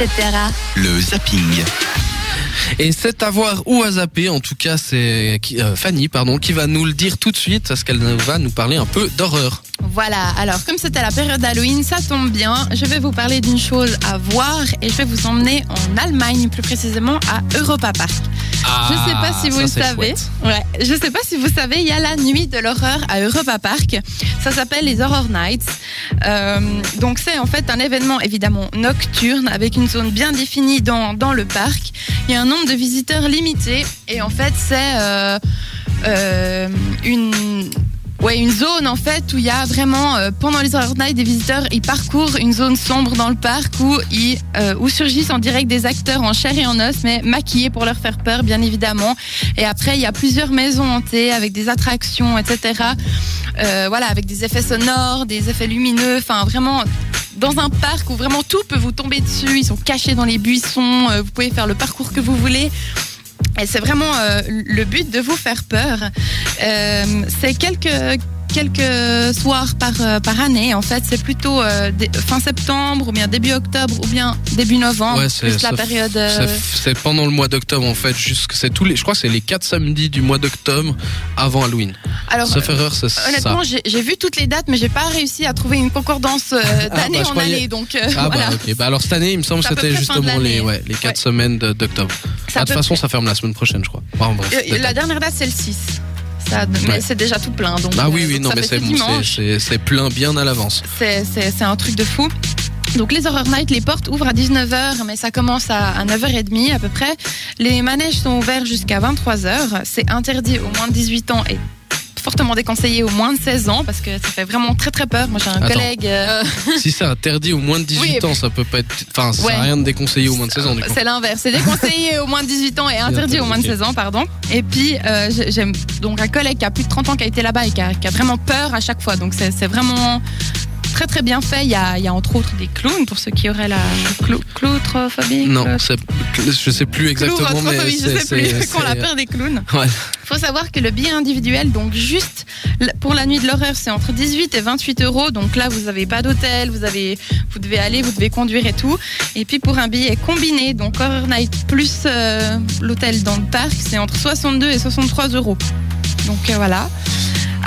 etc. Le zapping. Et c'est à voir ou à zapper, en tout cas c'est euh, Fanny pardon, qui va nous le dire tout de suite parce qu'elle va nous parler un peu d'horreur. Voilà, alors comme c'était la période d'Halloween, ça tombe bien. Je vais vous parler d'une chose à voir et je vais vous emmener en Allemagne, plus précisément à Europa Park. Je sais pas si vous Ah, ça, le savez. Ouais, je sais pas si vous savez, il y a la nuit de l'horreur à Europa Park. Ça s'appelle les Horror Nights. Euh, donc c'est en fait un événement évidemment nocturne avec une zone bien définie dans, dans le parc. Il y a un nombre de visiteurs limité et en fait c'est euh, euh, une Ouais, une zone en fait où il y a vraiment euh, pendant les Horror Nights des visiteurs, ils parcourent une zone sombre dans le parc où ils euh, où surgissent en direct des acteurs en chair et en os, mais maquillés pour leur faire peur, bien évidemment. Et après, il y a plusieurs maisons hantées avec des attractions, etc. Euh, voilà, avec des effets sonores, des effets lumineux, enfin vraiment dans un parc où vraiment tout peut vous tomber dessus. Ils sont cachés dans les buissons. euh, vous pouvez faire le parcours que vous voulez. Et c'est vraiment euh, le but de vous faire peur. Euh, c'est quelques quelques soirs par, euh, par année. En fait, c'est plutôt euh, fin septembre ou bien début octobre ou bien début novembre. Ouais, c'est- la ça- période. euh, C'est- pendant le mois d'octobre en fait, jusque c'est tous les, je crois que c'est les quatre samedis du mois d'octobre avant Halloween. Alors, Sauf erreur, c'est honnêtement, ça. j'ai j'ai vu toutes les dates, mais j'ai pas réussi à trouver une concordance euh, d'année bah, je en croyais- année. Donc Ah voilà. bah ok, bah alors cette année il me semble que c'était justement les, ouais, les quatre Ouais. semaines de- d'octobre. Ah, de toute façon près. ça ferme la semaine prochaine je crois. Enfin, bref, détail. la dernière date, c'est le 6. Ça, mais Ouais. c'est déjà tout plein. Donc, Bah oui euh, oui donc non mais c'est bon, c'est- plein bien à l'avance. C'est- un truc de fou. Donc les Horror Nights, les portes ouvrent à 19h, mais ça commence à, à 9h30 à peu près. Les manèges sont ouverts jusqu'à 23h. C'est interdit aux moins de 18 ans et fortement déconseillé aux moins de 16 ans parce que ça fait vraiment très très peur. Moi j'ai un Attends. collègue... euh, si c'est interdit aux moins de 18 Oui. ans, ça peut pas être enfin ça Ouais. sert à rien de déconseiller aux moins de 16 ans du coup. C'est l'inverse. C'est déconseillé aux moins de 18 ans et interdit aux moins de 16 ans, pardon. Et puis, euh, j'ai- j'aime donc un collègue qui a plus de 30 ans qui a été là-bas et qui a, qui a vraiment peur à chaque fois. Donc, c'est c'est vraiment très très bien fait. Il y, a, il y a entre autres des clowns pour ceux qui auraient la clou- cloutrophobie. Non, je sais plus exactement mais je c'est sais plus, qu'on a c'est- peur des clowns. Ouais. faut savoir que le billet individuel, donc juste pour la nuit de l'horreur, c'est entre 18 et 28 euros. Donc là, vous n'avez pas d'hôtel, vous avez, vous devez aller, vous devez conduire et tout. Et puis pour un billet combiné, donc Horror Night plus euh, l'hôtel dans le parc, c'est entre 62 et 63 euros. Donc euh, voilà.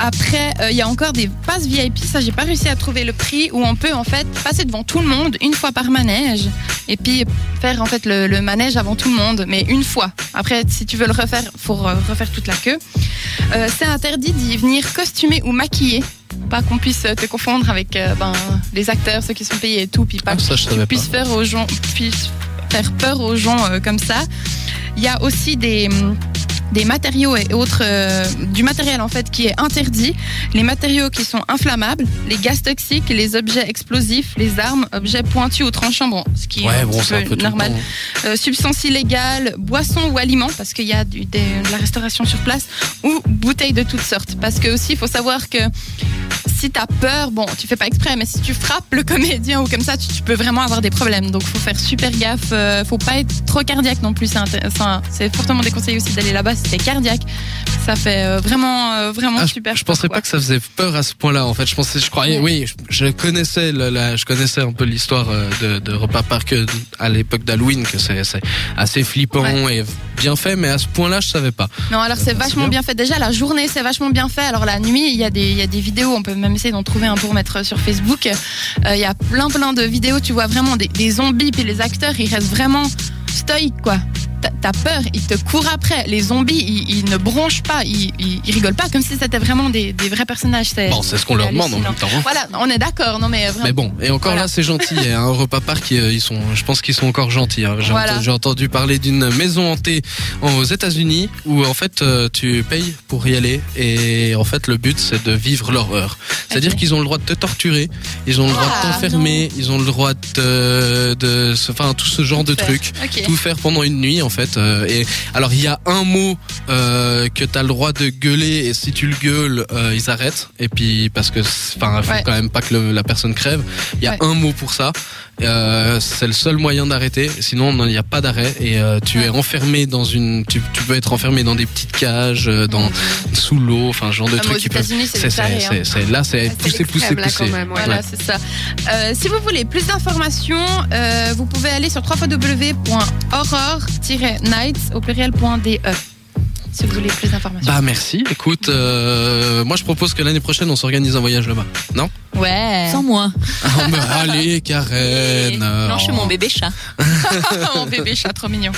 Après, euh, il y a encore des passes VIP. Ça, j'ai pas réussi à trouver le prix où on peut en fait passer devant tout le monde une fois par manège et puis faire en fait le, le manège avant tout le monde, mais une fois. Après, si tu veux le refaire, faut re- refaire toute la queue. Euh, c'est interdit d'y venir costumé ou maquillé. Pas qu'on puisse te confondre avec euh, ben, les acteurs, ceux qui sont payés et tout, puis pas Ah, ça je savais pas. puisse faire aux gens, puisse faire peur aux gens comme ça. Il y a aussi des hum, des matériaux et autres euh, du matériel en fait qui est interdit, les matériaux qui sont inflammables, les gaz toxiques, les objets explosifs, les armes, objets pointus ou tranchants, bon, ce qui est un petit peu normal. Euh, substances illégales, boissons ou aliments, parce qu'il y a du- des- de la restauration sur place, ou bouteilles de toutes sortes. Parce que aussi, il faut savoir que si t'as peur, bon, tu fais pas exprès, mais si tu frappes le comédien ou comme ça, tu, tu peux vraiment avoir des problèmes. Donc, faut faire super gaffe. euh, faut pas être trop cardiaque non plus. C'est enfin, fortement déconseillé aussi d'aller là-bas si t'es cardiaque. Ça fait euh, vraiment, euh, vraiment Ah, je- super. je, pensais peur, pas que ça faisait peur à ce point-là. En fait, je pensais, je croyais, oui, je, je connaissais, le- la, je connaissais un peu l'histoire euh, de, de Repas Park euh, à l'époque d'Halloween, que c'est assez flippant et bien fait, mais à ce point-là, je savais pas. Non, alors c'est vachement bien fait. Déjà, la journée, c'est vachement bien fait. Alors la nuit, il y, a des- il y a des vidéos, on peut même essayer d'en trouver un pour mettre sur Facebook. Euh, Il y a plein, plein de vidéos, tu vois vraiment des, des zombies, puis les acteurs, ils restent vraiment stoïques, quoi. T'as- peur, ils te courent après. Les zombies, ils, ils ne bronchent pas, ils, ils, ils rigolent pas, comme si c'était vraiment des, des vrais personnages. C'est Bon, c'est ce qu'on leur demande en même temps. hein. Voilà, on est d'accord, non mais vraiment. Mais bon, et encore Voilà. là, c'est gentil. Et un repas park, euh, ils sont, je pense qu'ils sont encore gentils. hein. J'ai Voilà. entendu, j'ai entendu parler d'une maison hantée aux États-Unis où en fait euh, tu payes pour y aller et en fait le but c'est de vivre l'horreur. C'est-à-dire qu'ils ont le droit de te torturer, ils ont le droit de Ah, t'enfermer, ils ont le droit de, enfin tout ce genre de Faire. trucs. Ok. Tout faire pendant une nuit en fait. euh, et alors il y a un mot euh, que t'as le droit de gueuler et si tu le gueules, euh, ils arrêtent. Et puis parce que, enfin, faut Ouais. quand même pas que le- la personne crève. Il y a Ouais. un mot pour ça. Euh, c'est le seul moyen d'arrêter. Sinon, il n'y a pas d'arrêt et euh, tu es enfermé dans une. Tu, tu peux être enfermé dans des petites cages, euh, dans sous l'eau, enfin, ce genre de Ah, trucs qui peuvent. C'est hein. là, c'est poussé, poussé, l'extrême, là, même, ouais. Voilà, c'est ça. Si vous voulez plus d'informations, vous pouvez aller sur www.horror-nights au pluriel.de. Si vous voulez plus d'informations. Bah merci. Écoute, euh, moi je propose que l'année prochaine on s'organise un voyage là-bas. Non? Ouais. Sans moi. Ah, mais Allez, Karen. Non, je suis Oh. mon bébé chat. Mon bébé chat trop mignon.